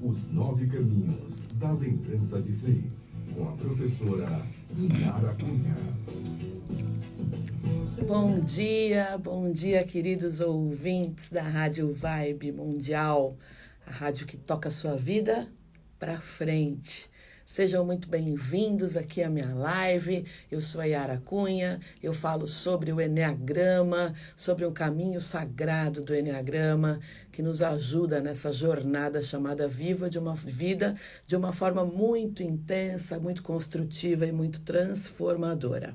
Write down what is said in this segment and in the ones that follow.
Os Nove Caminhos da Lembrança de Ser, com a professora Inara Cunha. Bom dia, bom dia, queridos ouvintes da Rádio Vibe Mundial, a rádio que toca a sua vida para frente. Sejam muito bem-vindos aqui à minha live. Eu sou a Yara Cunha, eu falo sobre o Enneagrama, sobre o caminho sagrado do Enneagrama, que nos ajuda nessa jornada chamada Viva de uma Vida de uma forma muito intensa, muito construtiva e muito transformadora.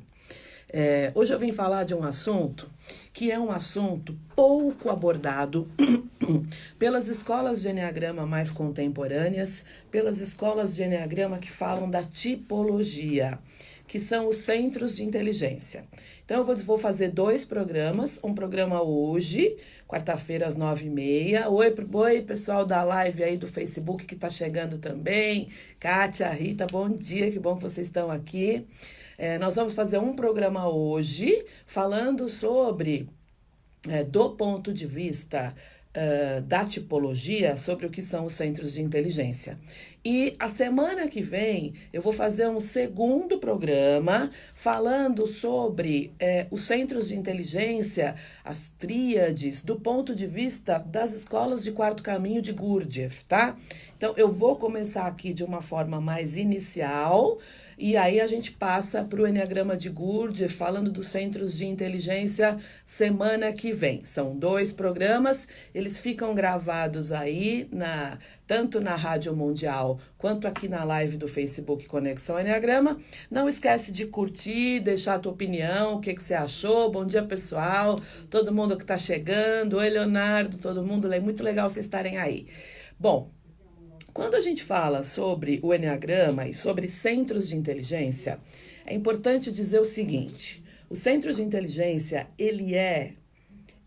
É, hoje eu vim falar de um assunto que é um assunto pouco abordado pelas escolas de Enneagrama mais contemporâneas, pelas escolas de Enneagrama que falam da tipologia, que são os centros de inteligência. Então, eu vou, fazer dois programas. Um programa hoje, quarta-feira, às nove e meia. Oi, oi, pessoal da live aí do Facebook que está chegando também. Kátia, Rita, bom dia, que bom que vocês estão aqui. É, nós vamos fazer um programa hoje falando sobre, é, do ponto de vista uh, da tipologia, sobre o que são os centros de inteligência. E a semana que vem eu vou fazer um segundo programa falando sobre é, os centros de inteligência, as tríades, do ponto de vista das escolas de quarto caminho de Gurdjieff, tá? Então eu vou começar aqui de uma forma mais inicial. E aí a gente passa para o Enneagrama de Gurdjieff, falando dos centros de inteligência semana que vem. São dois programas, eles ficam gravados aí na tanto na Rádio Mundial quanto aqui na live do Facebook Conexão Enneagrama. Não esquece de curtir, deixar a tua opinião, o que, que você achou. Bom dia, pessoal. Todo mundo que está chegando. Oi, Leonardo, todo mundo. É muito legal vocês estarem aí. Bom, quando a gente fala sobre o Enneagrama e sobre centros de inteligência, é importante dizer o seguinte: o centro de inteligência ele é,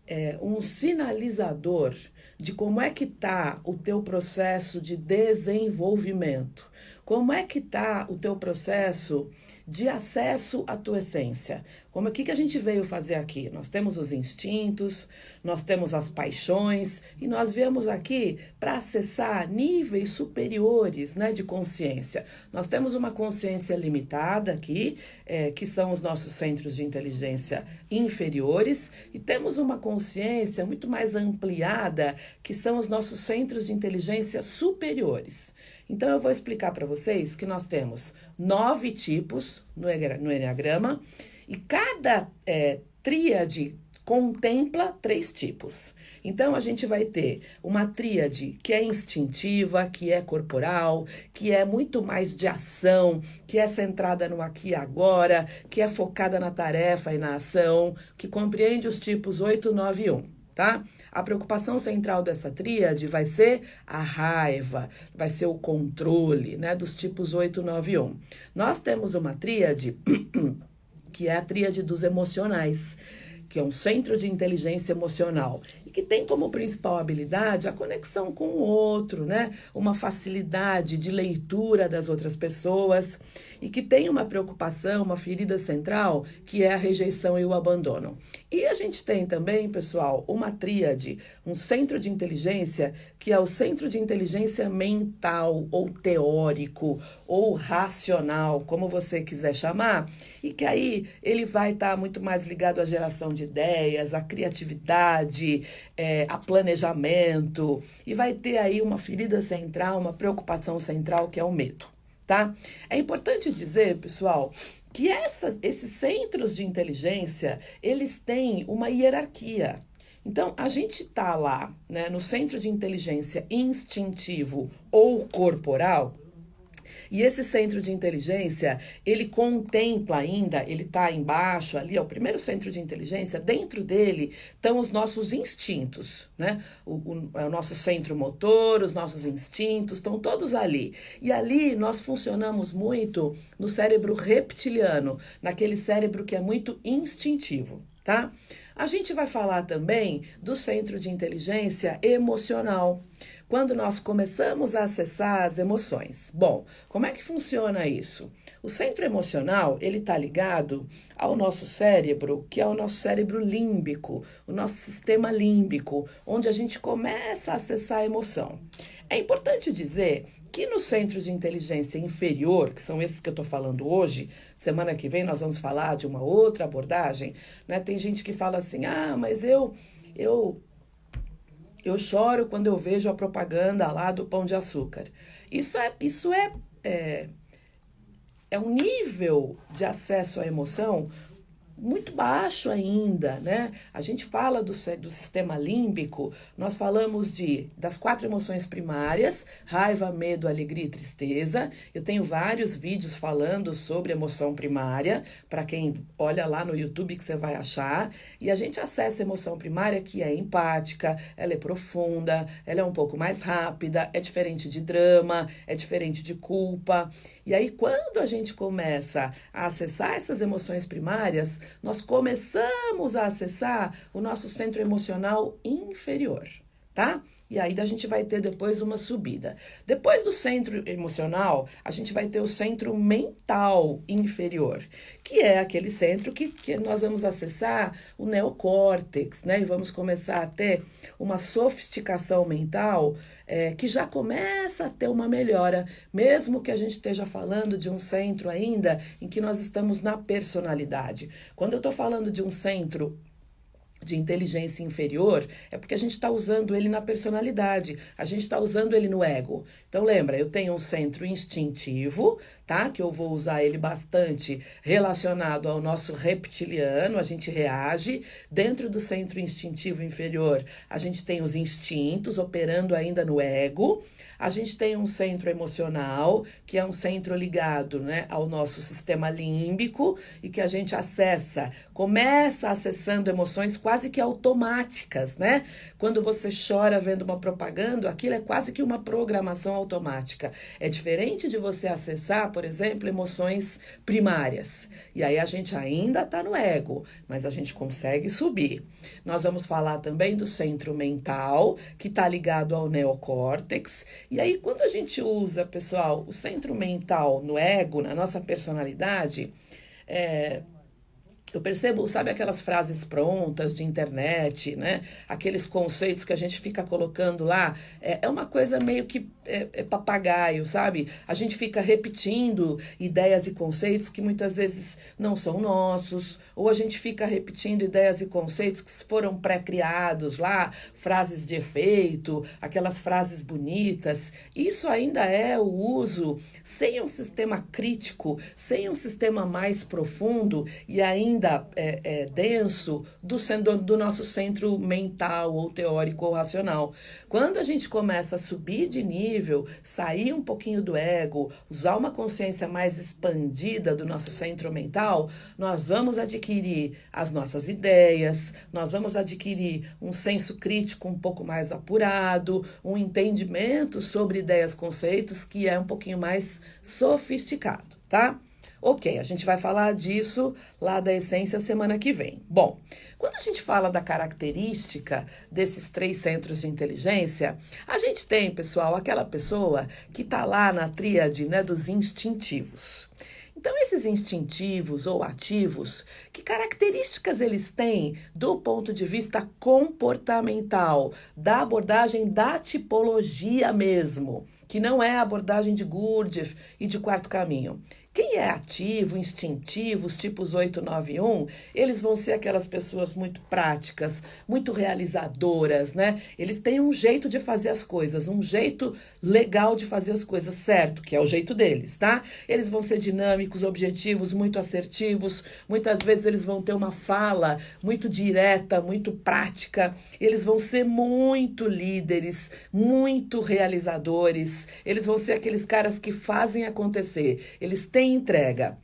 é um sinalizador de como é que está o teu processo de desenvolvimento, como é que está o teu processo de acesso à tua essência. Como aqui que a gente veio fazer aqui? Nós temos os instintos, nós temos as paixões e nós viemos aqui para acessar níveis superiores, né, de consciência. Nós temos uma consciência limitada aqui, é, que são os nossos centros de inteligência inferiores, e temos uma consciência muito mais ampliada, que são os nossos centros de inteligência superiores. Então, eu vou explicar para vocês que nós temos nove tipos no Enneagrama e cada é, tríade contempla três tipos. Então a gente vai ter uma tríade que é instintiva, que é corporal, que é muito mais de ação, que é centrada no aqui e agora, que é focada na tarefa e na ação, que compreende os tipos 8, 9 e 1 tá? A preocupação central dessa tríade vai ser a raiva, vai ser o controle, né, dos tipos 8, 9 e 1. Nós temos uma tríade que é a tríade dos emocionais, que é um centro de inteligência emocional que tem como principal habilidade a conexão com o outro, né? Uma facilidade de leitura das outras pessoas e que tem uma preocupação, uma ferida central, que é a rejeição e o abandono. E a gente tem também, pessoal, uma tríade, um centro de inteligência, que é o centro de inteligência mental ou teórico ou racional, como você quiser chamar, e que aí ele vai estar tá muito mais ligado à geração de ideias, à criatividade, é, a planejamento, e vai ter aí uma ferida central, uma preocupação central que é o medo, tá? É importante dizer, pessoal, que essas, esses centros de inteligência, eles têm uma hierarquia. Então, a gente está lá, né, no centro de inteligência instintivo ou corporal, e esse centro de inteligência, ele contempla ainda, ele está embaixo ali, é o primeiro centro de inteligência, dentro dele estão os nossos instintos, né? O, o, é o nosso centro motor, os nossos instintos, estão todos ali. E ali nós funcionamos muito no cérebro reptiliano, naquele cérebro que é muito instintivo, tá? A gente vai falar também do centro de inteligência emocional quando nós começamos a acessar as emoções. Bom, como é que funciona isso? O centro emocional, ele está ligado ao nosso cérebro, que é o nosso cérebro límbico, o nosso sistema límbico, onde a gente começa a acessar a emoção. É importante dizer que nos centros de inteligência inferior, que são esses que eu estou falando hoje, semana que vem nós vamos falar de uma outra abordagem, né? Tem gente que fala assim, ah, mas eu, eu, eu choro quando eu vejo a propaganda lá do pão de açúcar. Isso é, isso é, é, é um nível de acesso à emoção muito baixo ainda, né? A gente fala do, do sistema límbico, nós falamos de das quatro emoções primárias: raiva, medo, alegria e tristeza. Eu tenho vários vídeos falando sobre emoção primária, para quem olha lá no YouTube que você vai achar. E a gente acessa a emoção primária que é empática, ela é profunda, ela é um pouco mais rápida, é diferente de drama, é diferente de culpa. E aí quando a gente começa a acessar essas emoções primárias, nós começamos a acessar o nosso centro emocional inferior, tá? E aí a gente vai ter depois uma subida. Depois do centro emocional, a gente vai ter o centro mental inferior, que é aquele centro que, que nós vamos acessar o neocórtex, né? E vamos começar a ter uma sofisticação mental é, que já começa a ter uma melhora, mesmo que a gente esteja falando de um centro ainda em que nós estamos na personalidade. Quando eu estou falando de um centro de inteligência inferior é porque a gente está usando ele na personalidade, a gente está usando ele no ego. Então lembra, eu tenho um centro instintivo, tá? Que eu vou usar ele bastante relacionado ao nosso reptiliano, a gente reage. Dentro do centro instintivo inferior, a gente tem os instintos operando ainda no ego. A gente tem um centro emocional, que é um centro ligado, né, ao nosso sistema límbico e que a gente acessa, começa acessando emoções quase que automáticas, né? Quando você chora vendo uma propaganda, aquilo é quase que uma programação automática. É diferente de você acessar, por exemplo, emoções primárias. E aí a gente ainda está no ego, mas a gente consegue subir. Nós vamos falar também do centro mental, que está ligado ao neocórtex. E aí, quando a gente usa, pessoal, o centro mental no ego, na nossa personalidade, é, eu percebo, sabe aquelas frases prontas de internet, né? Aqueles conceitos que a gente fica colocando lá. É, é uma coisa meio que é, é papagaio, sabe? A gente fica repetindo ideias e conceitos que muitas vezes não são nossos, ou a gente fica repetindo ideias e conceitos que foram pré-criados lá, frases de efeito, aquelas frases bonitas. Isso ainda é o uso sem um sistema crítico, sem um sistema mais profundo e ainda é, é, denso do, do, do nosso centro mental ou teórico ou racional. Quando a gente começa a subir de nível, sair um pouquinho do ego, usar uma consciência mais expandida do nosso centro mental, nós vamos adquirir as nossas ideias, nós vamos adquirir um senso crítico um pouco mais apurado, um entendimento sobre ideias, conceitos que é um pouquinho mais sofisticado, tá? Ok, a gente vai falar disso lá da essência semana que vem. Bom, quando a gente fala da característica desses três centros de inteligência, a gente tem, pessoal, aquela pessoa que está lá na tríade né, dos instintivos. Então, esses instintivos ou ativos, que características eles têm do ponto de vista comportamental, da abordagem da tipologia mesmo, que não é a abordagem de Gurdjieff e de quarto caminho. Quem é ativo, instintivo, os tipos 891, eles vão ser aquelas pessoas muito práticas, muito realizadoras, né? Eles têm um jeito de fazer as coisas, um jeito legal de fazer as coisas, certo? Que é o jeito deles, tá? Eles vão ser dinâmicos, objetivos, muito assertivos. Muitas vezes eles vão ter uma fala muito direta, muito prática. Eles vão ser muito líderes, muito realizadores. Eles vão ser aqueles caras que fazem acontecer. Eles têm entrega.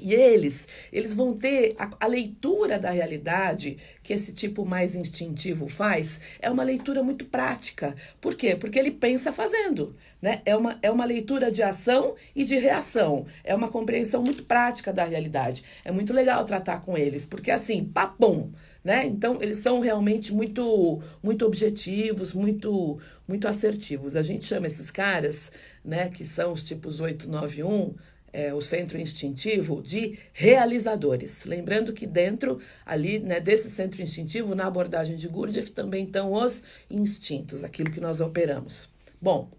E eles, eles vão ter a, a, leitura da realidade que esse tipo mais instintivo faz, é uma leitura muito prática. Por quê? Porque ele pensa fazendo, né? É uma, é uma leitura de ação e de reação. É uma compreensão muito prática da realidade. É muito legal tratar com eles, porque assim, papum, né? Então, eles são realmente muito muito objetivos, muito muito assertivos. A gente chama esses caras, né, que são os tipos 891, é, o centro instintivo de realizadores. Lembrando que dentro ali né, desse centro instintivo, na abordagem de Gurdjieff, também estão os instintos, aquilo que nós operamos. Bom,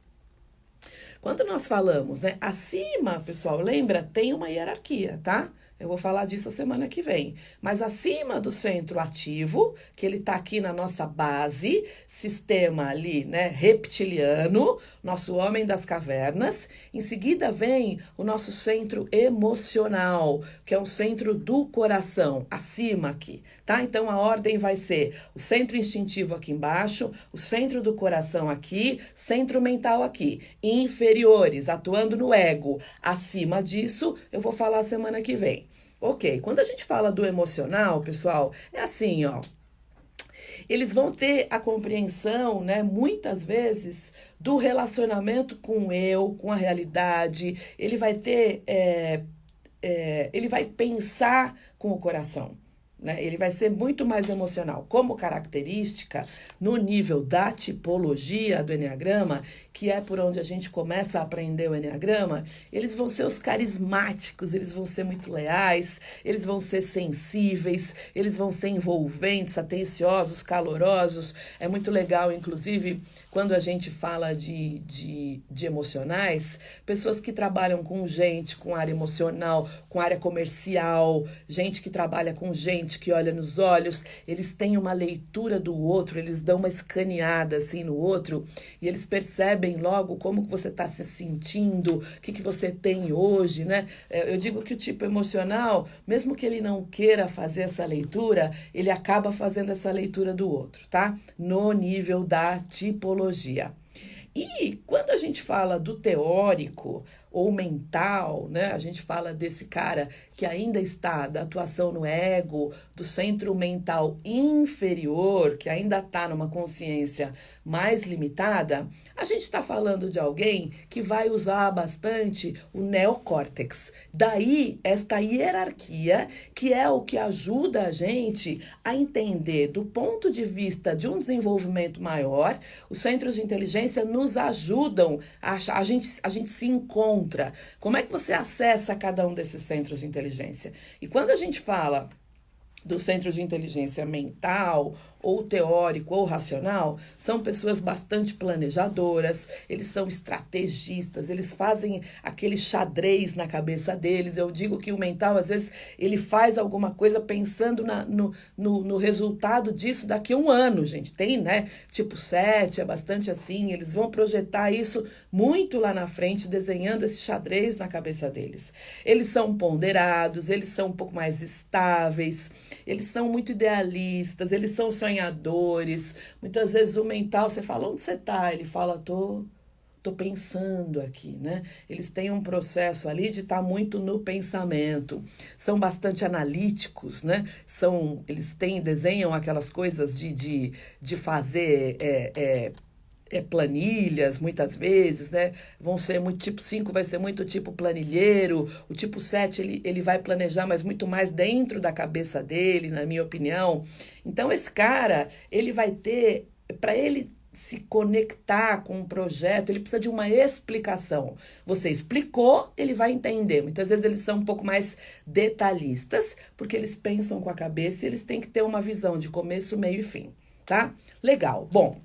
quando nós falamos, né, acima, pessoal, lembra, tem uma hierarquia, tá? Eu vou falar disso semana que vem. Mas acima do centro ativo, que ele está aqui na nossa base, sistema ali, né, reptiliano, nosso homem das cavernas. Em seguida vem o nosso centro emocional, que é um centro do coração, acima aqui, tá? Então a ordem vai ser o centro instintivo aqui embaixo, o centro do coração aqui, centro mental aqui. Inferiores, atuando no ego. Acima disso, eu vou falar semana que vem. Ok, quando a gente fala do emocional, pessoal, é assim, ó. Eles vão ter a compreensão, né, muitas vezes, do relacionamento com eu, com a realidade. Ele vai ter, é, é, ele vai pensar com o coração. Né? Ele vai ser muito mais emocional. Como característica, no nível da tipologia do Enneagrama, que é por onde a gente começa a aprender o Enneagrama, eles vão ser os carismáticos, eles vão ser muito leais, eles vão ser sensíveis, eles vão ser envolventes, atenciosos, calorosos. É muito legal, inclusive, quando a gente fala de, de, de emocionais, pessoas que trabalham com gente, com área emocional, com área comercial, gente que trabalha com gente que olha nos olhos, eles têm uma leitura do outro, eles dão uma escaneada assim no outro e eles percebem logo como que você está se sentindo, o que, que você tem hoje, né? É, eu digo que o tipo emocional, mesmo que ele não queira fazer essa leitura, ele acaba fazendo essa leitura do outro, tá? No nível da tipologia. E quando a gente fala do teórico ou mental, né? A gente fala desse cara que ainda está da atuação no ego, do centro mental inferior, que ainda está numa consciência mais limitada, a gente está falando de alguém que vai usar bastante o neocórtex. Daí, esta hierarquia, que é o que ajuda a gente a entender, do ponto de vista de um desenvolvimento maior, os centros de inteligência nos ajudam, a, a, gente, a gente se encontra. Como é que você acessa cada um desses centros de inteligência? E quando a gente fala do centro de inteligência mental ou teórico ou racional, são pessoas bastante planejadoras, eles são estrategistas, eles fazem aquele xadrez na cabeça deles. Eu digo que o mental, às vezes, ele faz alguma coisa pensando na, no, no, no resultado disso daqui a um ano, gente. Tem, né? Tipo 7, é bastante assim. Eles vão projetar isso muito lá na frente, desenhando esse xadrez na cabeça deles. Eles são ponderados, eles são um pouco mais estáveis, eles são muito idealistas, eles são sonhadores. Muitas vezes o mental, você fala, onde você está? Ele fala, tô, tô pensando aqui, né? Eles têm um processo ali de estar tá muito no pensamento. São bastante analíticos, né? São, eles têm, desenham aquelas coisas de, de, de fazer. É, é, é, planilhas, muitas vezes, né? Vão ser muito, tipo 5 vai ser muito tipo planilheiro, o tipo 7 ele, ele vai planejar, mas muito mais dentro da cabeça dele, na minha opinião. Então, esse cara, ele vai ter, para ele se conectar com um projeto, ele precisa de uma explicação. Você explicou, ele vai entender. Muitas vezes eles são um pouco mais detalhistas, porque eles pensam com a cabeça e eles têm que ter uma visão de começo, meio e fim, tá? Legal. Bom,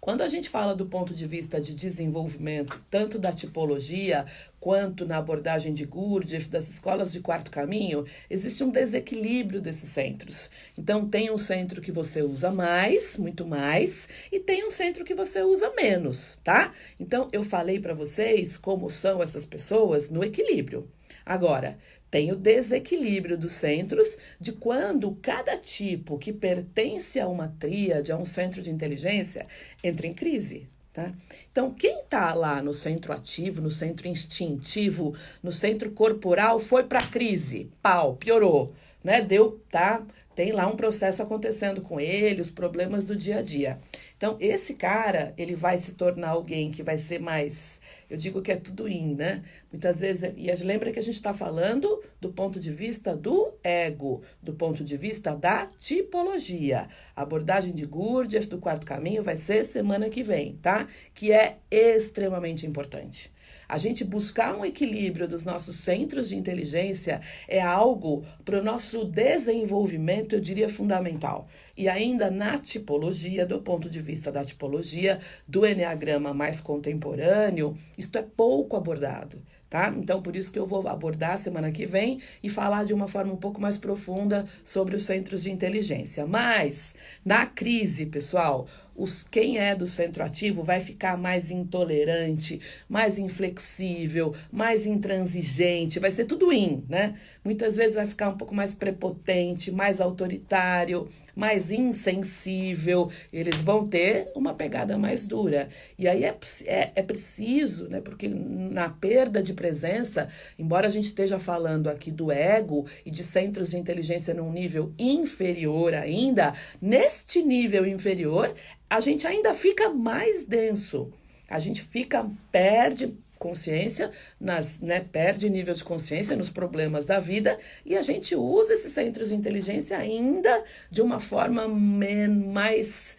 quando a gente fala do ponto de vista de desenvolvimento, tanto da tipologia quanto na abordagem de Gurdjieff, das escolas de quarto caminho, existe um desequilíbrio desses centros. Então, tem um centro que você usa mais, muito mais, e tem um centro que você usa menos, tá? Então, eu falei para vocês como são essas pessoas no equilíbrio. Agora, tem o desequilíbrio dos centros de quando cada tipo que pertence a uma tríade, a um centro de inteligência, entra em crise. Tá? Então, quem está lá no centro ativo, no centro instintivo, no centro corporal, foi para a crise. Pau, piorou. Né? Deu, tá? Tem lá um processo acontecendo com ele, os problemas do dia a dia. Então, esse cara, ele vai se tornar alguém que vai ser mais. Eu digo que é tudo in, né? Muitas vezes. E lembra que a gente está falando do ponto de vista do ego, do ponto de vista da tipologia. A abordagem de Gurdjieff do quarto caminho vai ser semana que vem, tá? Que é extremamente importante. A gente buscar um equilíbrio dos nossos centros de inteligência é algo para o nosso desenvolvimento, eu diria, fundamental. E ainda na tipologia, do ponto de vista da tipologia, do Enneagrama mais contemporâneo, isto é pouco abordado tá? Então, por isso que eu vou abordar semana que vem e falar de uma forma um pouco mais profunda sobre os centros de inteligência. Mas, na crise, pessoal, os, quem é do centro ativo vai ficar mais intolerante, mais inflexível, mais intransigente, vai ser tudo in, né? Muitas vezes vai ficar um pouco mais prepotente, mais autoritário, mais insensível, eles vão ter uma pegada mais dura. E aí é, é, é preciso, né? Porque na perda de presença, embora a gente esteja falando aqui do ego e de centros de inteligência num nível inferior ainda, neste nível inferior a gente ainda fica mais denso. A gente fica, perde consciência, nas, né, perde nível de consciência nos problemas da vida e a gente usa esses centros de inteligência ainda de uma forma mais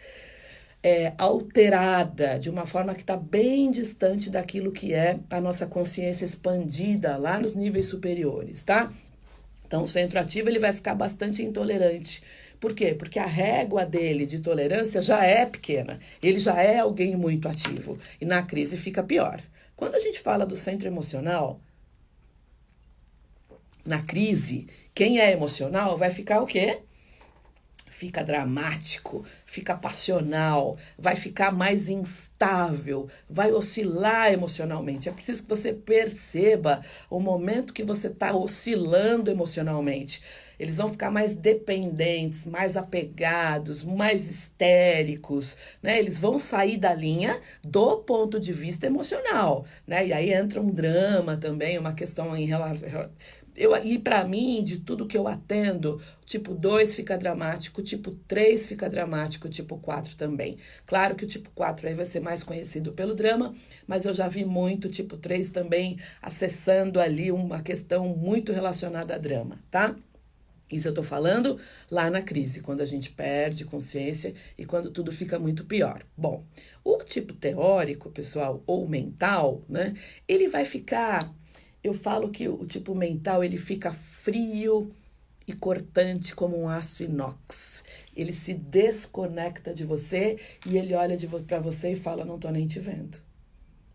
é, alterada, de uma forma que está bem distante daquilo que é a nossa consciência expandida lá nos níveis superiores, tá? Então, o centro ativo ele vai ficar bastante intolerante por quê? Porque a régua dele de tolerância já é pequena. Ele já é alguém muito ativo. E na crise fica pior. Quando a gente fala do centro emocional, na crise, quem é emocional vai ficar o quê? Fica dramático, fica passional, vai ficar mais instável, vai oscilar emocionalmente. É preciso que você perceba o momento que você está oscilando emocionalmente. Eles vão ficar mais dependentes, mais apegados, mais histéricos, né? Eles vão sair da linha do ponto de vista emocional, né? E aí entra um drama também, uma questão em relação eu, e para mim, de tudo que eu atendo, tipo 2 fica dramático, tipo 3 fica dramático, tipo 4 também. Claro que o tipo 4 aí vai ser mais conhecido pelo drama, mas eu já vi muito tipo 3 também acessando ali uma questão muito relacionada a drama, tá? Isso eu estou falando lá na crise, quando a gente perde consciência e quando tudo fica muito pior. Bom, o tipo teórico, pessoal, ou mental, né? Ele vai ficar. Eu falo que o tipo mental ele fica frio e cortante como um aço inox. Ele se desconecta de você e ele olha para você e fala: Não estou nem te vendo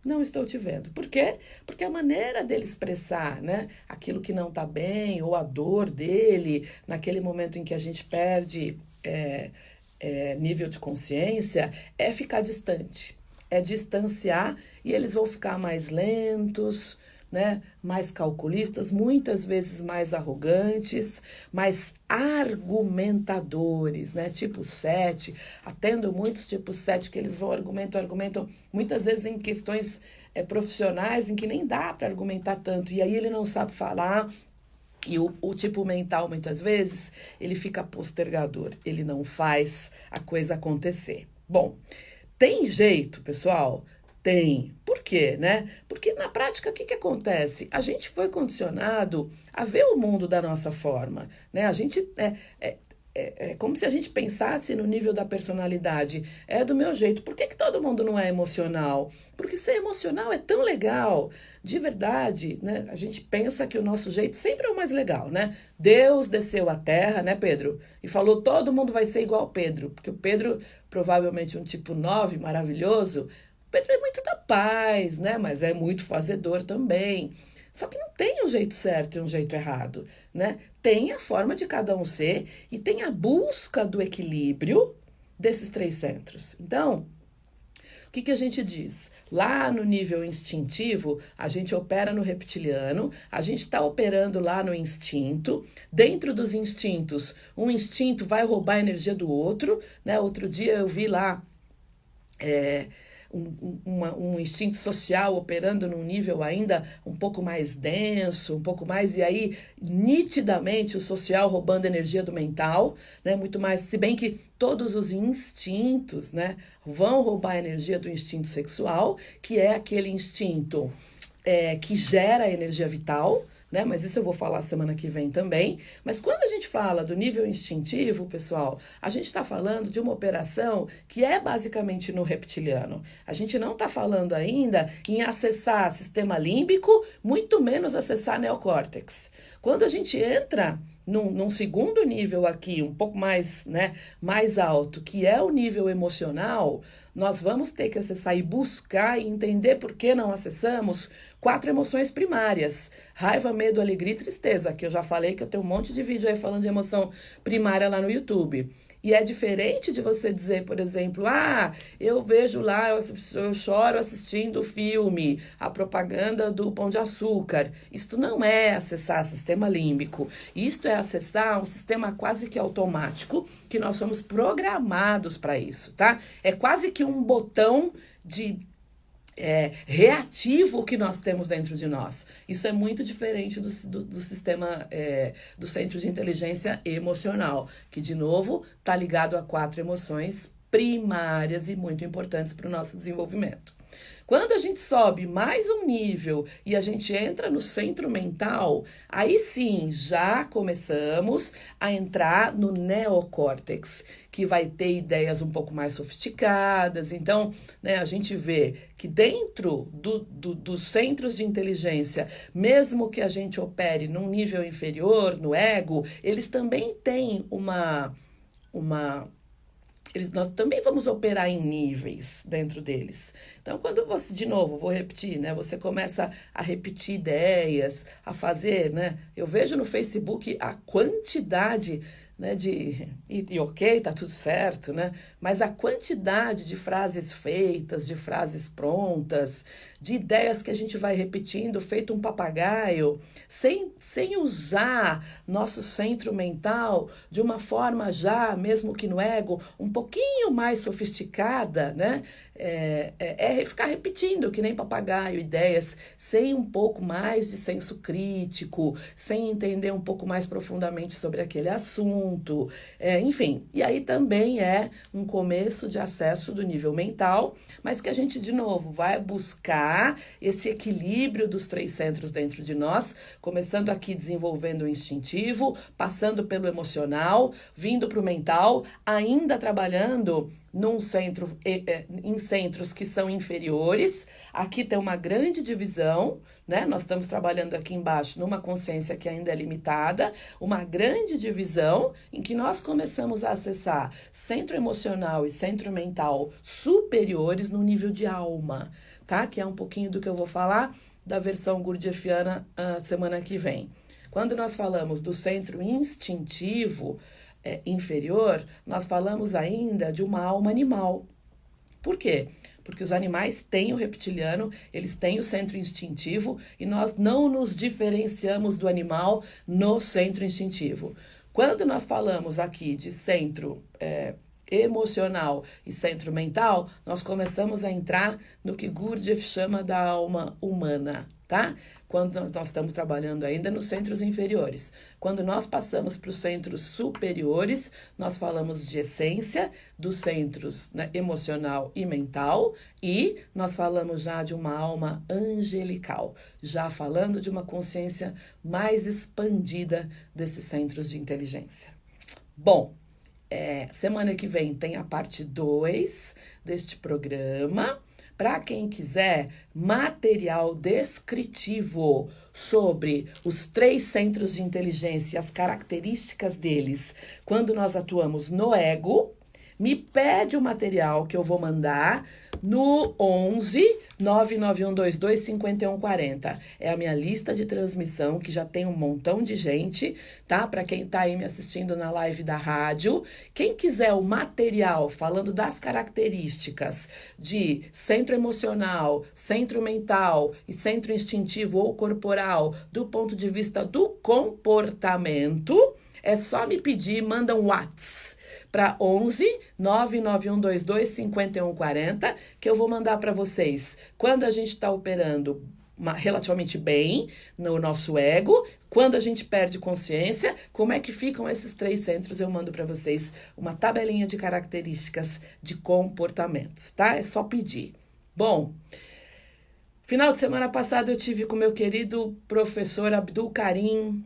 não estou te vendo. Por quê? Porque a maneira dele expressar né, aquilo que não está bem, ou a dor dele, naquele momento em que a gente perde é, é, nível de consciência, é ficar distante, é distanciar e eles vão ficar mais lentos, né, mais calculistas, muitas vezes mais arrogantes, mais argumentadores, né, tipo 7. Atendo muitos tipos 7 que eles vão argumentam, argumentam, muitas vezes em questões é, profissionais em que nem dá para argumentar tanto, e aí ele não sabe falar, e o, o, tipo mental, muitas vezes, ele fica postergador, ele não faz a coisa acontecer. Bom, tem jeito, pessoal, tem. Por quê, né? Porque na prática, o que, que acontece? A gente foi condicionado a ver o mundo da nossa forma, né? A gente é, é, é, é, como se a gente pensasse no nível da personalidade. É do meu jeito. Por que, que todo mundo não é emocional? Porque ser emocional é tão legal. De verdade, né? A gente pensa que o nosso jeito sempre é o mais legal, né? Deus desceu à terra, né, Pedro? E falou: todo mundo vai ser igual Pedro. Porque o Pedro, provavelmente um tipo 9, maravilhoso, Pedro é muito da paz, né? Mas é muito fazedor também. Só que não tem um jeito certo e um jeito errado, né? Tem a forma de cada um ser e tem a busca do equilíbrio desses três centros. Então, o que, que a gente diz? Lá no nível instintivo, a gente opera no reptiliano, a gente está operando lá no instinto. Dentro dos instintos, um instinto vai roubar a energia do outro. Né? Outro dia eu vi lá. É, um, uma, um instinto social operando num nível ainda um pouco mais denso, um pouco mais, e aí nitidamente o social roubando energia do mental, né? Muito mais, se bem que todos os instintos, né, vão roubar a energia do instinto sexual, que é aquele instinto é, que gera energia vital, né? Mas isso eu vou falar semana que vem também. Mas quando a gente fala do nível instintivo, pessoal, a gente está falando de uma operação que é basicamente no reptiliano. A gente não está falando ainda em acessar sistema límbico, muito menos acessar neocórtex. Quando a gente entra num, num, segundo nível aqui, um pouco mais, né, mais alto, que é o nível emocional, nós vamos ter que acessar e buscar e entender por que não acessamos quatro emoções primárias: raiva, medo, alegria e tristeza, que eu já falei que eu tenho um monte de vídeo aí falando de emoção primária lá no YouTube. E é diferente de você dizer, por exemplo, ah, eu vejo lá, eu, eu choro assistindo o filme, a propaganda do Pão de Açúcar. Isto não é acessar sistema límbico. Isto é acessar um sistema quase que automático que nós somos programados para isso, tá? É quase que um botão de é, reativo que nós temos dentro de nós. Isso é muito diferente do, do, do sistema é, do centro de inteligência emocional, que, de novo, está ligado a quatro emoções primárias e muito importantes para o nosso desenvolvimento. Quando a gente sobe mais um nível e a gente entra no centro mental, aí sim já começamos a entrar no neocórtex, que vai ter ideias um pouco mais sofisticadas. Então, né, a gente vê que dentro do, do, dos centros de inteligência, mesmo que a gente opere num nível inferior, no ego, eles também têm uma. uma eles, nós também vamos operar em níveis dentro deles. Então, quando você, de novo, vou repetir, né? Você começa a repetir ideias, a fazer, né? Eu vejo no Facebook a quantidade né, de e, e, ok, tá tudo certo, né? Mas a quantidade de frases feitas, de frases prontas, de ideias que a gente vai repetindo, feito um papagaio, sem, sem usar nosso centro mental de uma forma já, mesmo que no ego, um pouquinho mais sofisticada, né? É, é, é ficar repetindo, que nem papagaio, ideias, sem um pouco mais de senso crítico, sem entender um pouco mais profundamente sobre aquele assunto, é, enfim. E aí também é um começo de acesso do nível mental, mas que a gente, de novo, vai buscar esse equilíbrio dos três centros dentro de nós, começando aqui desenvolvendo o instintivo, passando pelo emocional, vindo para o mental, ainda trabalhando num centro, em centros que são inferiores. Aqui tem uma grande divisão, né? Nós estamos trabalhando aqui embaixo numa consciência que ainda é limitada, uma grande divisão em que nós começamos a acessar centro emocional e centro mental superiores no nível de alma, tá? Que é um pouquinho do que eu vou falar da versão gurdjieffiana uh, semana que vem. Quando nós falamos do centro instintivo, é, inferior, nós falamos ainda de uma alma animal. Por quê? Porque os animais têm o reptiliano, eles têm o centro instintivo e nós não nos diferenciamos do animal no centro instintivo. Quando nós falamos aqui de centro é, emocional e centro mental, nós começamos a entrar no que Gurdjieff chama da alma humana, tá? quando nós estamos trabalhando ainda nos centros inferiores. Quando nós passamos para os centros superiores, nós falamos de essência, dos centros né, emocional e mental, e nós falamos já de uma alma angelical, já falando de uma consciência mais expandida desses centros de inteligência. Bom, é, semana que vem tem a parte 2 deste programa. Para quem quiser material descritivo sobre os três centros de inteligência, as características deles, quando nós atuamos no ego, me pede o material que eu vou mandar no 11 99122 5140. É a minha lista de transmissão que já tem um montão de gente, tá? Para quem tá aí me assistindo na live da rádio, quem quiser o material falando das características de centro emocional, centro mental e centro instintivo ou corporal do ponto de vista do comportamento, é só me pedir, manda um WhatsApp para 11 99122 5140 que eu vou mandar para vocês. Quando a gente está operando relativamente bem no nosso ego, quando a gente perde consciência, como é que ficam esses três centros? Eu mando para vocês uma tabelinha de características de comportamentos, tá? É só pedir. Bom, Final de semana passada eu tive com meu querido professor Abdul Karim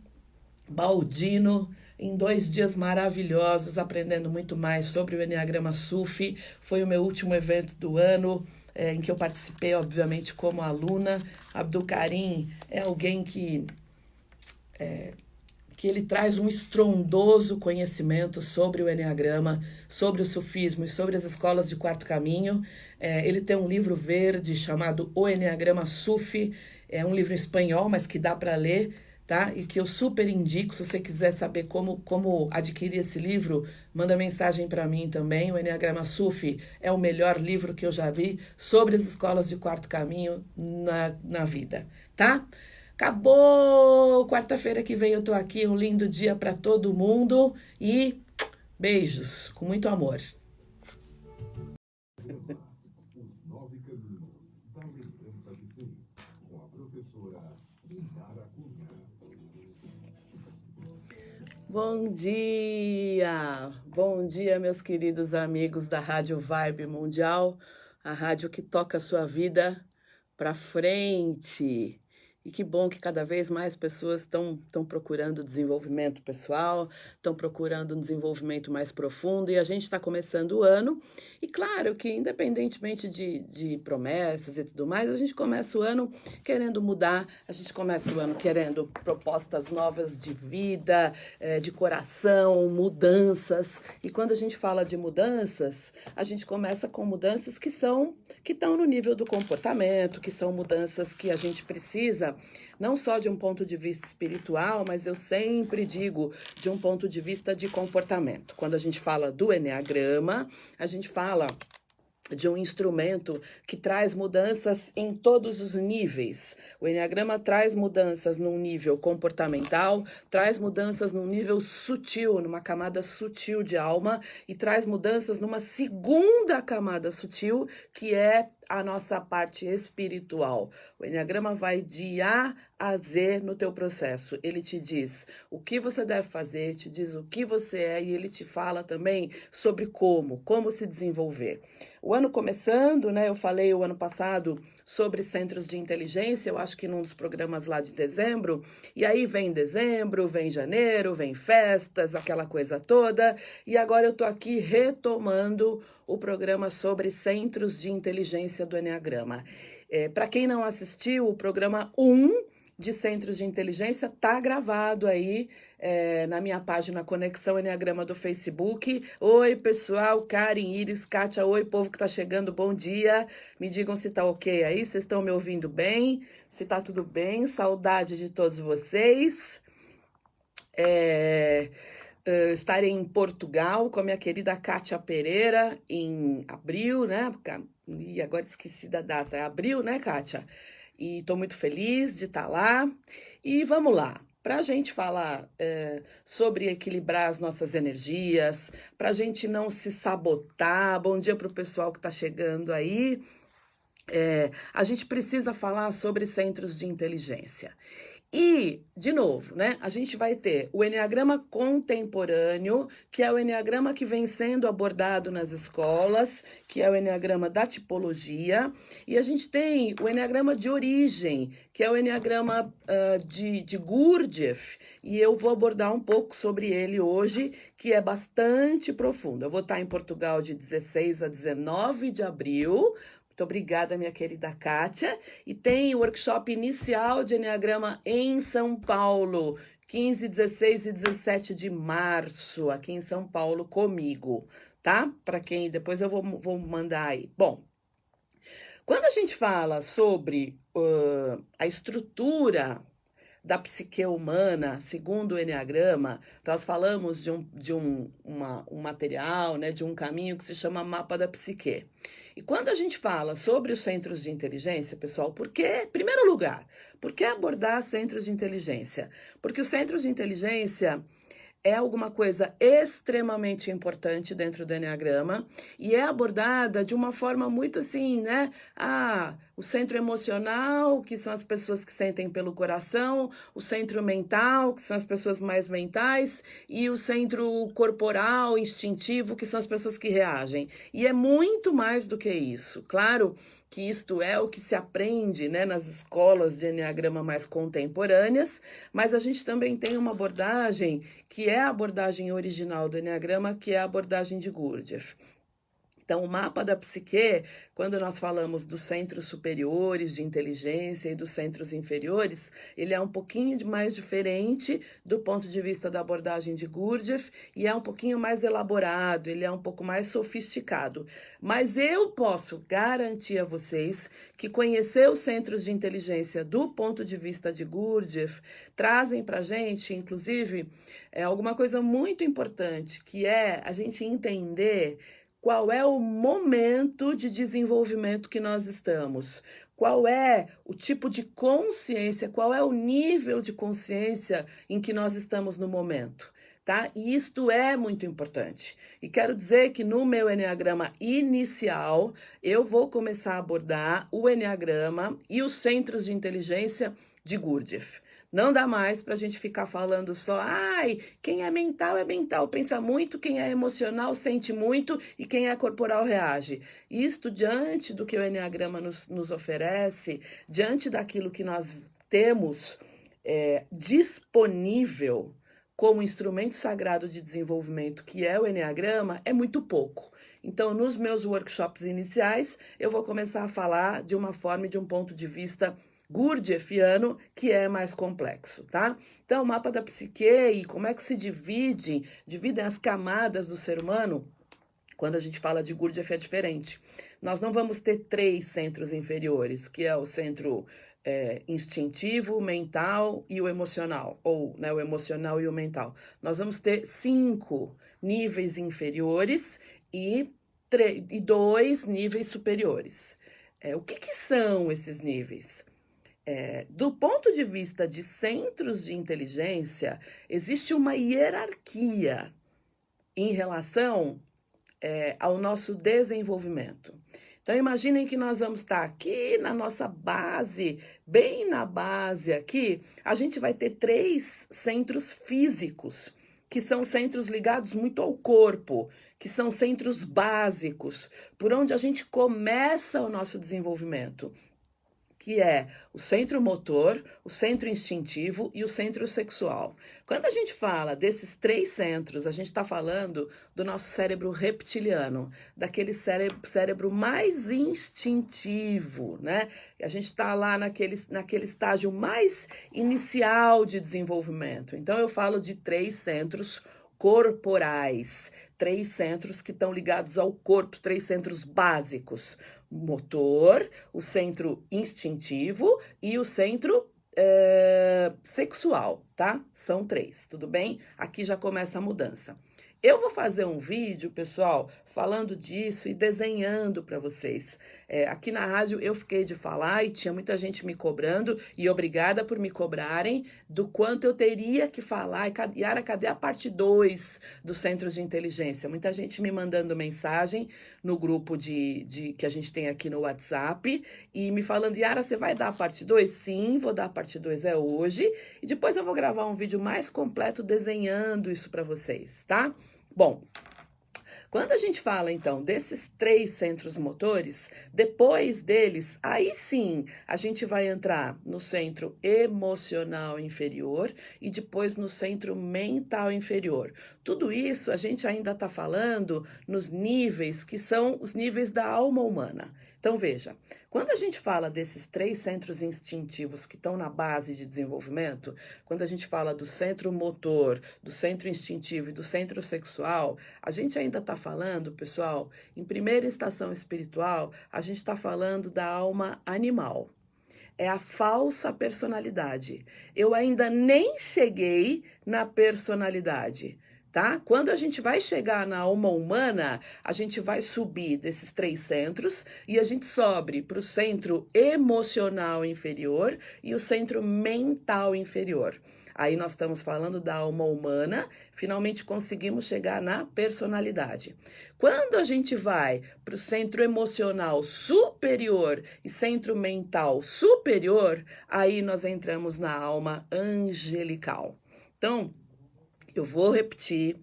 Baldino em dois dias maravilhosos, aprendendo muito mais sobre o Enneagrama Sufi. Foi o meu último evento do ano, é, em que eu participei, obviamente, como aluna. Abdul Karim é alguém que. É, que ele traz um estrondoso conhecimento sobre o Enneagrama, sobre o sufismo e sobre as escolas de quarto caminho. É, ele tem um livro verde chamado O Enneagrama Sufi, é um livro em espanhol, mas que dá para ler tá? E que eu super indico, se você quiser saber como, como adquirir esse livro, manda mensagem para mim também. O Enneagrama Sufi é o melhor livro que eu já vi sobre as escolas de quarto caminho na, na vida, tá? Acabou! Quarta-feira que vem eu tô aqui, um lindo dia para todo mundo e beijos, com muito amor. Bom dia! Bom dia, meus queridos amigos da Rádio Vibe Mundial, a rádio que toca a sua vida para frente. E que bom que cada vez mais pessoas estão procurando desenvolvimento pessoal, estão procurando um desenvolvimento mais profundo, e a gente está começando o ano. E claro que, independentemente de, de promessas e tudo mais, a gente começa o ano querendo mudar, a gente começa o ano querendo propostas novas de vida, é, de coração, mudanças. E quando a gente fala de mudanças, a gente começa com mudanças que são que estão no nível do comportamento, que são mudanças que a gente precisa não só de um ponto de vista espiritual, mas eu sempre digo de um ponto de vista de comportamento. Quando a gente fala do Enneagrama, a gente fala de um instrumento que traz mudanças em todos os níveis. O Enneagrama traz mudanças num nível comportamental, traz mudanças num nível sutil, numa camada sutil de alma, e traz mudanças numa segunda camada sutil, que é a nossa parte espiritual. O Enneagrama vai de A a Z no teu processo. Ele te diz o que você deve fazer, te diz o que você é e ele te fala também sobre como, como se desenvolver. O ano começando, né? Eu falei o ano passado sobre centros de inteligência, eu acho que num dos programas lá de dezembro, e aí vem dezembro, vem janeiro, vem festas, aquela coisa toda, e agora eu tô aqui retomando o programa sobre centros de inteligência do Enneagrama. É, Para quem não assistiu, o programa 1 de centros de inteligência tá gravado aí é, na minha página Conexão Enneagrama do Facebook. Oi, pessoal, Karen, Iris, Kátia, oi, povo que tá chegando, bom dia. Me digam se tá ok aí, vocês estão me ouvindo bem, se tá tudo bem, saudade de todos vocês. É, Uh, estarei em Portugal com a minha querida Kátia Pereira em abril, né? E agora esqueci da data, é abril, né, Kátia? E estou muito feliz de estar tá lá. E vamos lá. Para a gente falar é, sobre equilibrar as nossas energias, para a gente não se sabotar. Bom dia para o pessoal que está chegando aí. É, a gente precisa falar sobre centros de inteligência. E, de novo, né, a gente vai ter o Enneagrama contemporâneo, que é o Enneagrama que vem sendo abordado nas escolas, que é o Enneagrama da tipologia, e a gente tem o Enneagrama de origem, que é o Enneagrama uh, de, de Gurdjieff, e eu vou abordar um pouco sobre ele hoje, que é bastante profundo. Eu vou estar em Portugal de 16 a 19 de abril, muito obrigada, minha querida Kátia. E tem o workshop inicial de Enneagrama em São Paulo, 15, 16 e 17 de março, aqui em São Paulo, comigo, tá? Para quem depois eu vou, vou mandar aí. Bom, quando a gente fala sobre uh, a estrutura da psique humana, segundo o Enneagrama, nós falamos de um, de um, uma, um material, né, de um caminho que se chama mapa da psique. E quando a gente fala sobre os centros de inteligência, pessoal, por que, primeiro lugar, por que abordar centros de inteligência? Porque os centros de inteligência é alguma coisa extremamente importante dentro do Enneagrama e é abordada de uma forma muito assim, né? Ah, o centro emocional, que são as pessoas que sentem pelo coração, o centro mental, que são as pessoas mais mentais, e o centro corporal, instintivo, que são as pessoas que reagem. E é muito mais do que isso. Claro que isto é o que se aprende né, nas escolas de Enneagrama mais contemporâneas, mas a gente também tem uma abordagem que é a abordagem original do Enneagrama, que é a abordagem de Gurdjieff. Então, o mapa da psique, quando nós falamos dos centros superiores de inteligência e dos centros inferiores, ele é um pouquinho mais diferente do ponto de vista da abordagem de Gurdjieff e é um pouquinho mais elaborado, ele é um pouco mais sofisticado. Mas eu posso garantir a vocês que conhecer os centros de inteligência do ponto de vista de Gurdjieff trazem para a gente, inclusive, é, alguma coisa muito importante, que é a gente entender qual é o momento de desenvolvimento que nós estamos, qual é o tipo de consciência, qual é o nível de consciência em que nós estamos no momento. Tá? E isto é muito importante. E quero dizer que no meu Enneagrama inicial, eu vou começar a abordar o Enneagrama e os centros de inteligência de Gurdjieff. Não dá mais para a gente ficar falando só, ai, quem é mental é mental, pensa muito, quem é emocional sente muito e quem é corporal reage. Isto, diante do que o Enneagrama nos, nos oferece, diante daquilo que nós temos é, disponível como instrumento sagrado de desenvolvimento, que é o Enneagrama, é muito pouco. Então, nos meus workshops iniciais, eu vou começar a falar de uma forma e de um ponto de vista Gurdjieffiano, que é mais complexo, tá? Então, o mapa da psique e como é que se divide, dividem as camadas do ser humano, quando a gente fala de Gurdjieff é diferente. Nós não vamos ter três centros inferiores, que é o centro é, instintivo, mental e o emocional, ou né, o emocional e o mental. Nós vamos ter cinco níveis inferiores e, e dois níveis superiores. É, o que, que são esses níveis? É, do ponto de vista de centros de inteligência, existe uma hierarquia em relação é, ao nosso desenvolvimento. Então, imaginem que nós vamos estar aqui na nossa base, bem na base aqui, a gente vai ter três centros físicos, que são centros ligados muito ao corpo, que são centros básicos, por onde a gente começa o nosso desenvolvimento que é o centro motor, o centro instintivo e o centro sexual. Quando a gente fala desses três centros, a gente está falando do nosso cérebro reptiliano, daquele cérebro, mais instintivo, né? A gente está lá naquele, naquele estágio mais inicial de desenvolvimento. Então, eu falo de três centros corporais, três centros que estão ligados ao corpo, três centros básicos: motor, o centro instintivo e o centro é, sexual, tá? São três, tudo bem? Aqui já começa a mudança. Eu vou fazer um vídeo, pessoal, falando disso e desenhando para vocês. É, aqui na rádio eu fiquei de falar e tinha muita gente me cobrando, e obrigada por me cobrarem, do quanto eu teria que falar. E, Yara, cadê a parte 2 dos centros de inteligência? Muita gente me mandando mensagem no grupo de, de que a gente tem aqui no WhatsApp e me falando, Yara, você vai dar a parte 2? Sim, vou dar a parte 2 é hoje. E depois eu vou gravar um vídeo mais completo desenhando isso para vocês, tá? Bom, quando a gente fala então desses três centros motores, depois deles, aí sim a gente vai entrar no centro emocional inferior e depois no centro mental inferior. Tudo isso a gente ainda está falando nos níveis que são os níveis da alma humana. Então veja, quando a gente fala desses três centros instintivos que estão na base de desenvolvimento, quando a gente fala do centro motor, do centro instintivo e do centro sexual, a gente ainda está falando, pessoal, em primeira estação espiritual, a gente está falando da alma animal. É a falsa personalidade. Eu ainda nem cheguei na personalidade tá? Quando a gente vai chegar na alma humana, a gente vai subir desses três centros e a gente sobe para o centro emocional inferior e o centro mental inferior. Aí nós estamos falando da alma humana, finalmente conseguimos chegar na personalidade. Quando a gente vai para o centro emocional superior e centro mental superior, aí nós entramos na alma angelical. Então, eu vou repetir.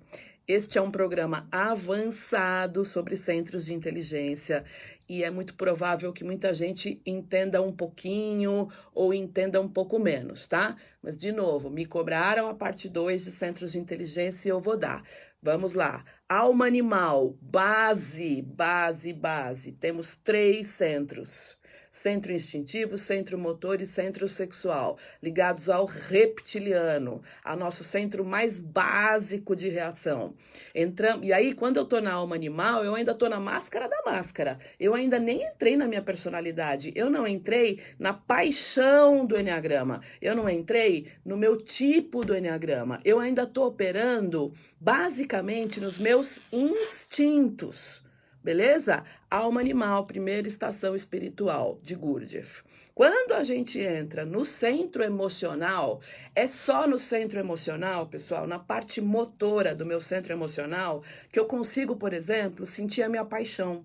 Este é um programa avançado sobre centros de inteligência e é muito provável que muita gente entenda um pouquinho ou entenda um pouco menos, tá? Mas, de novo, me cobraram a parte 2 de centros de inteligência e eu vou dar. Vamos lá. Alma animal, base, base, base. Temos três centros centro instintivo, centro motor e centro sexual, ligados ao reptiliano, a nosso centro mais básico de reação. Entram, e aí, quando eu estou na alma animal, eu ainda estou na máscara da máscara. Eu ainda nem entrei na minha personalidade. Eu não entrei na paixão do Enneagrama. Eu não entrei no meu tipo do Enneagrama. Eu ainda estou operando basicamente nos meus instintos. Beleza? Alma animal, primeira estação espiritual de Gurdjieff. Quando a gente entra no centro emocional, é só no centro emocional, pessoal, na parte motora do meu centro emocional, que eu consigo, por exemplo, sentir a minha paixão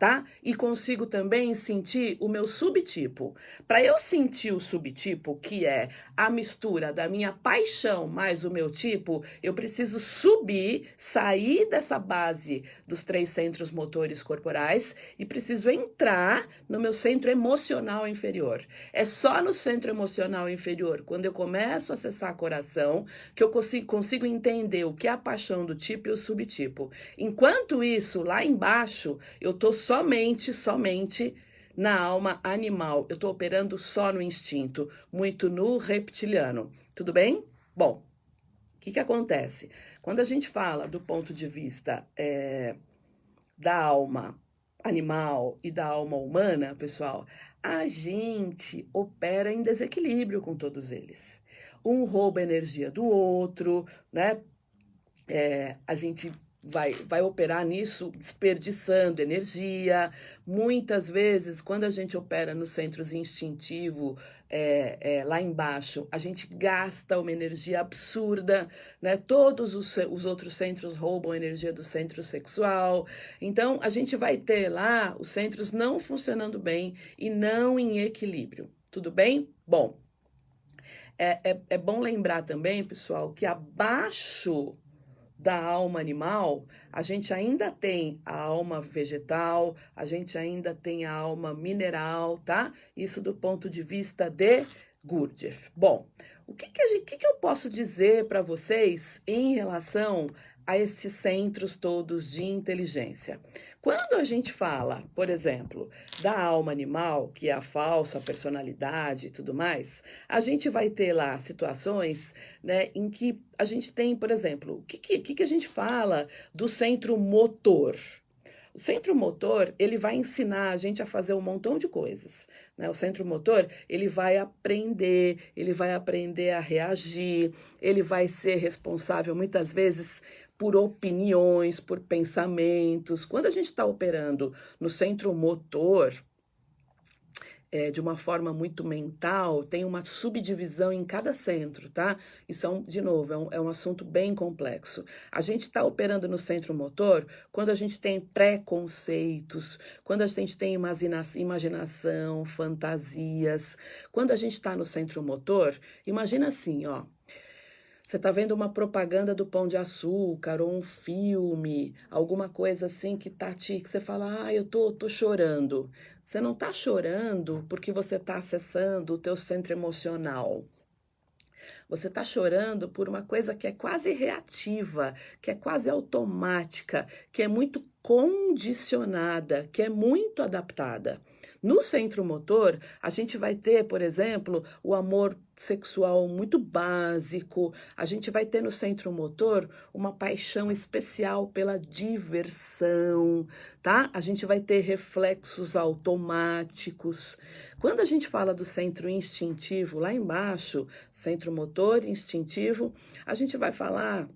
tá? E consigo também sentir o meu subtipo. Para eu sentir o subtipo, que é a mistura da minha paixão mais o meu tipo, eu preciso subir, sair dessa base dos três centros motores corporais e preciso entrar no meu centro emocional inferior. É só no centro emocional inferior, quando eu começo a acessar coração, que eu consigo, consigo entender o que é a paixão do tipo e o subtipo. Enquanto isso, lá embaixo, eu tô somente, somente na alma animal. Eu estou operando só no instinto, muito no reptiliano. Tudo bem? Bom, o que, que acontece? Quando a gente fala do ponto de vista é, da alma animal e da alma humana, pessoal, a gente opera em desequilíbrio com todos eles. Um rouba a energia do outro, né? É, a gente vai, vai operar nisso desperdiçando energia. Muitas vezes, quando a gente opera nos centros instintivo, é, é, lá embaixo, a gente gasta uma energia absurda, né? Todos os, os outros centros roubam energia do centro sexual. Então, a gente vai ter lá os centros não funcionando bem e não em equilíbrio. Tudo bem? Bom, é, é, é bom lembrar também, pessoal, que abaixo da alma animal, a gente ainda tem a alma vegetal, a gente ainda tem a alma mineral, tá? Isso do ponto de vista de Gurdjieff. Bom, o que, que, gente, que, que eu posso dizer para vocês em relação a estes centros todos de inteligência. Quando a gente fala, por exemplo, da alma animal, que é a falsa personalidade e tudo mais, a gente vai ter lá situações né, em que a gente tem, por exemplo, o que, que, que a gente fala do centro motor? O centro motor, ele vai ensinar a gente a fazer um montão de coisas. Né? O centro motor, ele vai aprender, ele vai aprender a reagir, ele vai ser responsável muitas vezes por opiniões, por pensamentos. Quando a gente está operando no centro motor, é, de uma forma muito mental, tem uma subdivisão em cada centro, tá? Isso, é um, de novo, é um, é um assunto bem complexo. A gente está operando no centro motor quando a gente tem preconceitos, quando a gente tem imagina imaginação, fantasias. Quando a gente está no centro motor, imagina assim, ó. Você está vendo uma propaganda do pão de açúcar ou um filme, alguma coisa assim que tá te que você fala: "Ah, eu tô, tô chorando". Você não está chorando porque você está acessando o teu centro emocional. Você está chorando por uma coisa que é quase reativa, que é quase automática, que é muito condicionada, que é muito adaptada. No centro motor, a gente vai ter, por exemplo, o amor sexual muito básico. A gente vai ter no centro motor uma paixão especial pela diversão, tá? A gente vai ter reflexos automáticos. Quando a gente fala do centro instintivo, lá embaixo, centro motor instintivo, a gente vai falar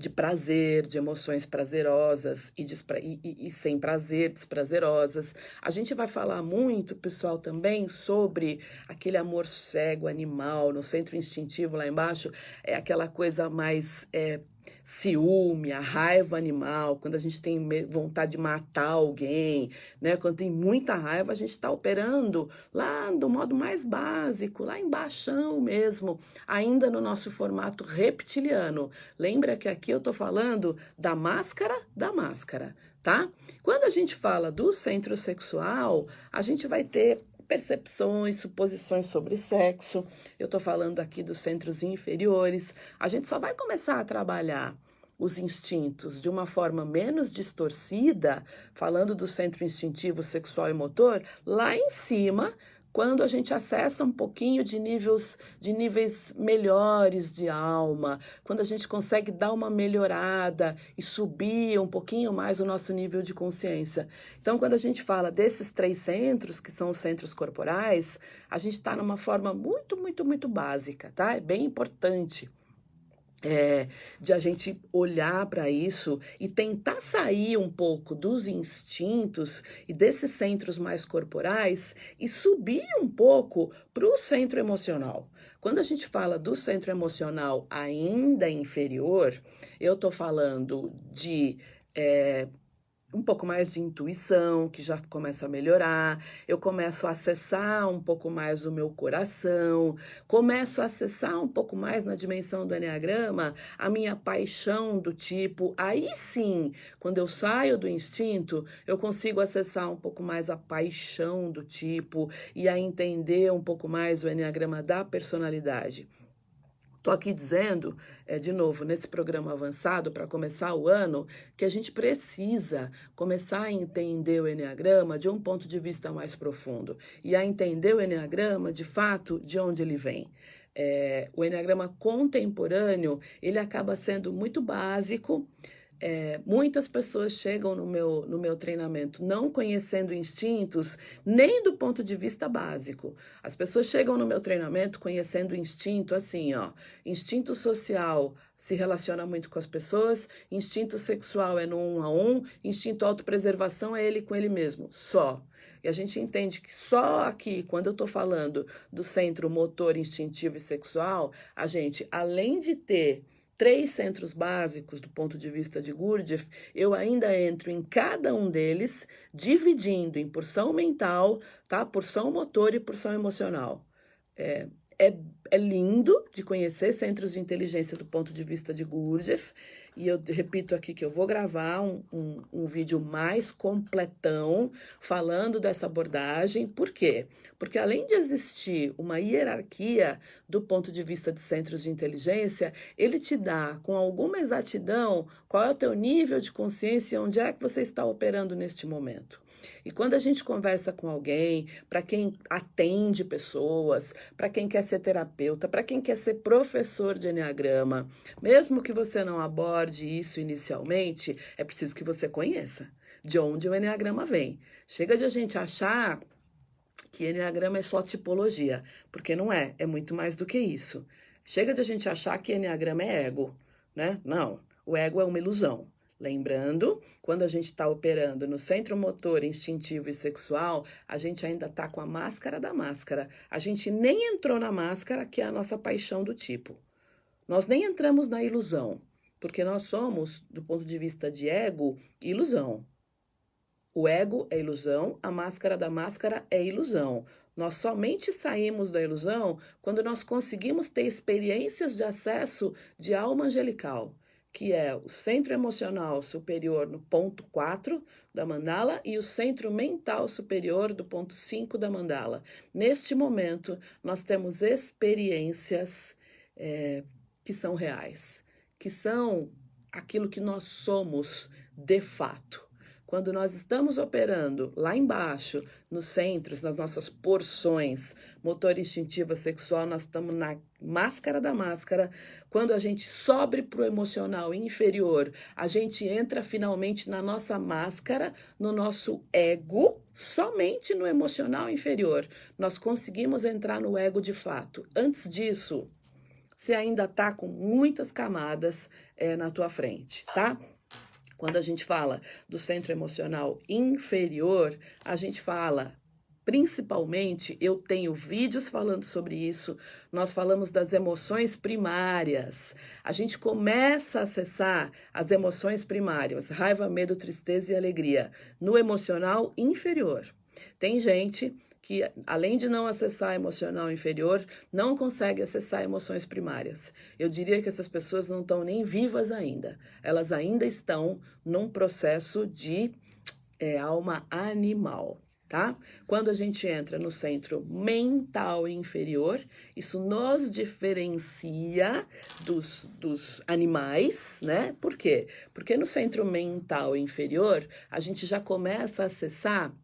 de prazer, de emoções prazerosas e, e, e, e, sem prazer, desprazerosas. A gente vai falar muito, pessoal, também sobre aquele amor cego, animal, no centro instintivo lá embaixo, é aquela coisa mais é, ciúme, a raiva animal, quando a gente tem vontade de matar alguém, né? Quando tem muita raiva, a gente está operando lá do modo mais básico, lá embaixo mesmo, ainda no nosso formato reptiliano. Lembra que aqui eu estou falando da máscara da máscara, tá? Quando a gente fala do centro sexual, a gente vai ter percepções, suposições sobre sexo. Eu estou falando aqui dos centros inferiores. A gente só vai começar a trabalhar os instintos de uma forma menos distorcida, falando do centro instintivo, sexual e motor, lá em cima, quando a gente acessa um pouquinho de níveis, de níveis melhores de alma, quando a gente consegue dar uma melhorada e subir um pouquinho mais o nosso nível de consciência. Então, quando a gente fala desses três centros, que são os centros corporais, a gente está numa forma muito, muito, muito básica, tá? É bem importante é, de a gente olhar para isso e tentar sair um pouco dos instintos e desses centros mais corporais e subir um pouco para o centro emocional. Quando a gente fala do centro emocional ainda inferior, eu estou falando de é, um pouco mais de intuição, que já começa a melhorar, eu começo a acessar um pouco mais o meu coração, começo a acessar um pouco mais na dimensão do Enneagrama a minha paixão do tipo. Aí sim, quando eu saio do instinto, eu consigo acessar um pouco mais a paixão do tipo e a entender um pouco mais o Enneagrama da personalidade. Estou aqui dizendo, é, de novo, nesse programa avançado, para começar o ano, que a gente precisa começar a entender o Enneagrama de um ponto de vista mais profundo. E a entender o Enneagrama, de fato, de onde ele vem. É, o Enneagrama contemporâneo, ele acaba sendo muito básico, é, muitas pessoas chegam no meu, no meu treinamento não conhecendo instintos, nem do ponto de vista básico. As pessoas chegam no meu treinamento conhecendo instinto assim, ó. Instinto social se relaciona muito com as pessoas, instinto sexual é no um a um, instinto autopreservação é ele com ele mesmo, só. E a gente entende que só aqui, quando eu estou falando do centro motor instintivo e sexual, a gente, além de ter três centros básicos do ponto de vista de Gurdjieff, eu ainda entro em cada um deles, dividindo em porção mental, tá? porção motor e porção emocional. É, é, é lindo de conhecer centros de inteligência do ponto de vista de Gurdjieff, e eu repito aqui que eu vou gravar um, um, um, vídeo mais completão falando dessa abordagem. Por quê? Porque além de existir uma hierarquia do ponto de vista de centros de inteligência, ele te dá com alguma exatidão qual é o teu nível de consciência e onde é que você está operando neste momento. E quando a gente conversa com alguém, para quem atende pessoas, para quem quer ser terapeuta, para quem quer ser professor de Enneagrama, mesmo que você não aborde isso inicialmente, é preciso que você conheça de onde o Enneagrama vem. Chega de a gente achar que Enneagrama é só tipologia, porque não é, é muito mais do que isso. Chega de a gente achar que Enneagrama é ego, né? Não, o ego é uma ilusão. Lembrando, quando a gente está operando no centro motor, instintivo e sexual, a gente ainda está com a máscara da máscara. A gente nem entrou na máscara, que é a nossa paixão do tipo. Nós nem entramos na ilusão, porque nós somos, do ponto de vista de ego, ilusão. O ego é ilusão, a máscara da máscara é ilusão. Nós somente saímos da ilusão quando nós conseguimos ter experiências de acesso de alma angelical que é o centro emocional superior no ponto 4 da mandala e o centro mental superior do ponto 5 da mandala. Neste momento, nós temos experiências é, que são reais, que são aquilo que nós somos de fato. Quando nós estamos operando lá embaixo, nos centros, nas nossas porções, motor instintiva sexual, nós estamos na máscara da máscara. Quando a gente sobe para o emocional inferior, a gente entra finalmente na nossa máscara, no nosso ego, somente no emocional inferior. Nós conseguimos entrar no ego de fato. Antes disso, você ainda está com muitas camadas é, na tua frente, tá? Quando a gente fala do centro emocional inferior, a gente fala Principalmente, eu tenho vídeos falando sobre isso. Nós falamos das emoções primárias. A gente começa a acessar as emoções primárias: raiva, medo, tristeza e alegria no emocional inferior. Tem gente que, além de não acessar emocional inferior, não consegue acessar emoções primárias. Eu diria que essas pessoas não estão nem vivas ainda. Elas ainda estão num processo de é, alma animal tá? Quando a gente entra no centro mental inferior, isso nos diferencia dos, dos animais, né? Por quê? Porque no centro mental inferior, a gente já começa a acessar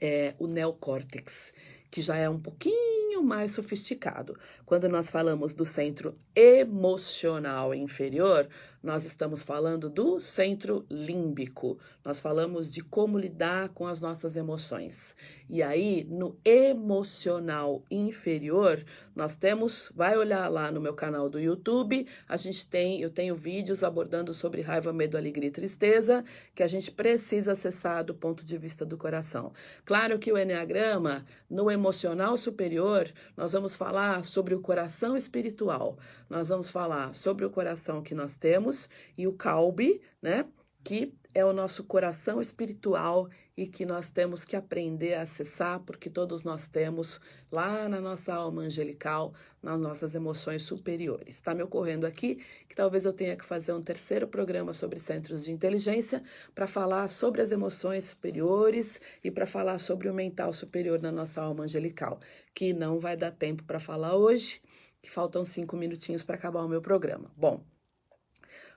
é, o neocórtex, que já é um pouquinho mais sofisticado. Quando nós falamos do centro emocional inferior, nós estamos falando do centro límbico, nós falamos de como lidar com as nossas emoções. E aí, no emocional inferior, nós temos, vai olhar lá no meu canal do YouTube, a gente tem, eu tenho vídeos abordando sobre raiva, medo, alegria e tristeza, que a gente precisa acessar do ponto de vista do coração. Claro que o Enneagrama, no emocional superior, nós vamos falar sobre o coração espiritual. Nós vamos falar sobre o coração que nós temos e o calbe, né? Que é o nosso coração espiritual e que nós temos que aprender a acessar, porque todos nós temos lá na nossa alma angelical, nas nossas emoções superiores. Está me ocorrendo aqui que talvez eu tenha que fazer um terceiro programa sobre centros de inteligência para falar sobre as emoções superiores e para falar sobre o mental superior na nossa alma angelical, que não vai dar tempo para falar hoje que faltam cinco minutinhos para acabar o meu programa. Bom,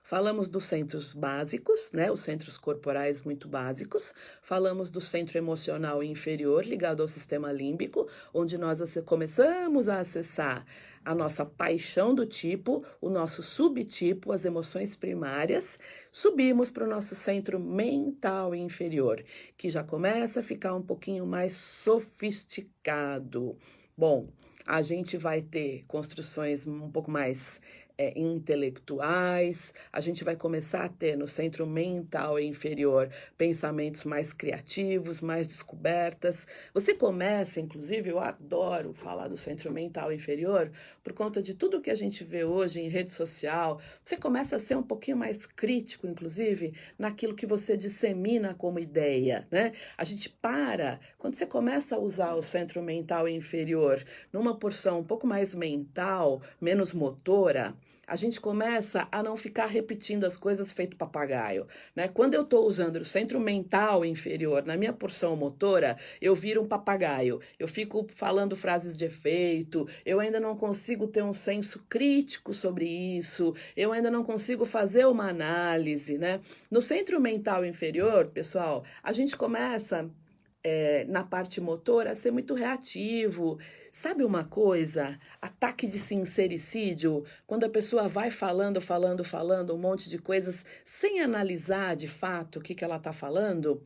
Falamos dos centros básicos, né, os centros corporais muito básicos. Falamos do centro emocional inferior, ligado ao sistema límbico, onde nós começamos a acessar a nossa paixão do tipo, o nosso subtipo, as emoções primárias. Subimos para o nosso centro mental inferior, que já começa a ficar um pouquinho mais sofisticado. Bom, a gente vai ter construções um pouco mais é, intelectuais, a gente vai começar a ter no centro mental inferior pensamentos mais criativos, mais descobertas. Você começa, inclusive, eu adoro falar do centro mental inferior, por conta de tudo que a gente vê hoje em rede social. Você começa a ser um pouquinho mais crítico, inclusive, naquilo que você dissemina como ideia, né? A gente para, quando você começa a usar o centro mental inferior numa porção um pouco mais mental, menos motora, a gente começa a não ficar repetindo as coisas feito papagaio, né? Quando eu estou usando o centro mental inferior na minha porção motora, eu viro um papagaio. Eu fico falando frases de efeito, eu ainda não consigo ter um senso crítico sobre isso, eu ainda não consigo fazer uma análise, né? No centro mental inferior, pessoal, a gente começa é, na parte motora ser muito reativo. Sabe uma coisa? Ataque de sincericídio, quando a pessoa vai falando, falando, falando um monte de coisas sem analisar de fato o que, que ela está falando.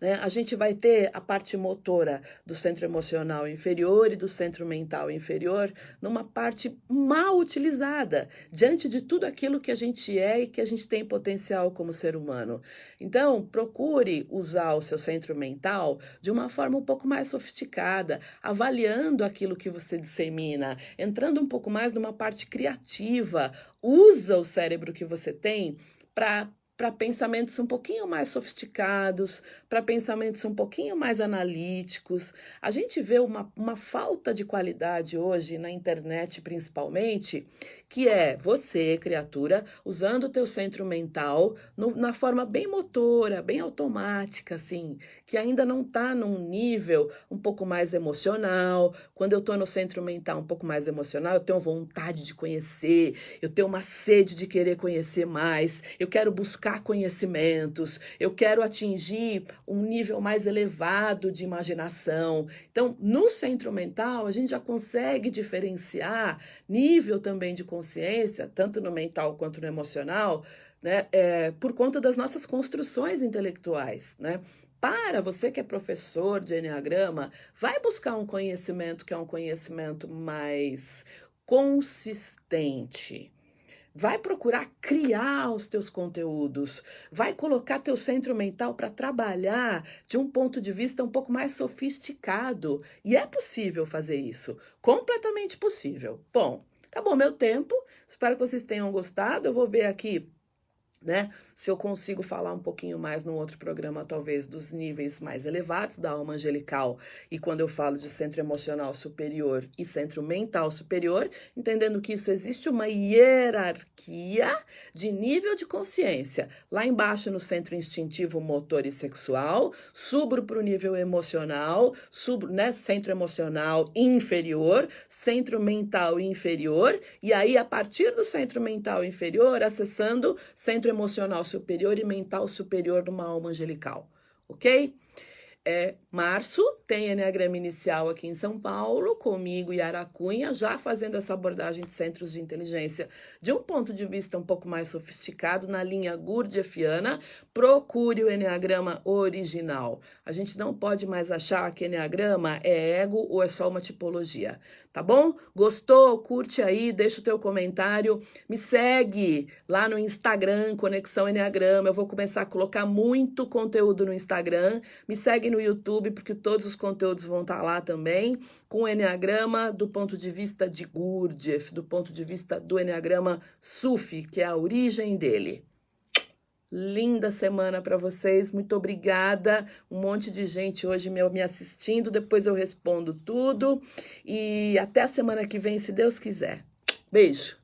Né? A gente vai ter a parte motora do centro emocional inferior e do centro mental inferior numa parte mal utilizada diante de tudo aquilo que a gente é e que a gente tem potencial como ser humano. Então, procure usar o seu centro mental de uma forma um pouco mais sofisticada, avaliando aquilo que você dissemina, entrando um pouco mais numa parte criativa. Usa o cérebro que você tem para para pensamentos um pouquinho mais sofisticados, para pensamentos um pouquinho mais analíticos. A gente vê uma, uma falta de qualidade hoje na internet, principalmente, que é você, criatura, usando o teu centro mental no, na forma bem motora, bem automática, assim, que ainda não está num nível um pouco mais emocional. Quando eu estou no centro mental um pouco mais emocional, eu tenho vontade de conhecer, eu tenho uma sede de querer conhecer mais, eu quero buscar conhecimentos, eu quero atingir um nível mais elevado de imaginação. Então, no centro mental, a gente já consegue diferenciar nível também de consciência, tanto no mental quanto no emocional, né, é, por conta das nossas construções intelectuais, né? Para você que é professor de Enneagrama, vai buscar um conhecimento que é um conhecimento mais consistente Vai procurar criar os teus conteúdos, vai colocar teu centro mental para trabalhar de um ponto de vista um pouco mais sofisticado. E é possível fazer isso, completamente possível. Bom, acabou meu tempo. Espero que vocês tenham gostado. Eu vou ver aqui né? Se eu consigo falar um pouquinho mais no outro programa, talvez, dos níveis mais elevados da alma angelical, e quando eu falo de centro emocional superior e centro mental superior, entendendo que isso existe uma hierarquia de nível de consciência. Lá embaixo, no centro instintivo, motor e sexual, subo para o nível emocional, subo, né? Centro emocional inferior, centro mental inferior, e aí, a partir do centro mental inferior, acessando centro emocional superior e mental superior numa alma angelical, ok? É, março tem Enneagrama Inicial aqui em São Paulo, comigo e Aracunha, já fazendo essa abordagem de centros de inteligência de um ponto de vista um pouco mais sofisticado, na linha Gurdjieffiana. Procure o Enneagrama original. A gente não pode mais achar que Enneagrama é ego ou é só uma tipologia, tá bom? Gostou? Curte aí, deixa o teu comentário, me segue lá no Instagram, Conexão Enneagrama. Eu vou começar a colocar muito conteúdo no Instagram. Me segue no YouTube, porque todos os conteúdos vão estar lá também, com o Enneagrama do ponto de vista de Gurdjieff, do ponto de vista do Enneagrama Sufi, que é a origem dele. Linda semana para vocês, muito obrigada. Um monte de gente hoje me assistindo, depois eu respondo tudo. E até a semana que vem, se Deus quiser. Beijo.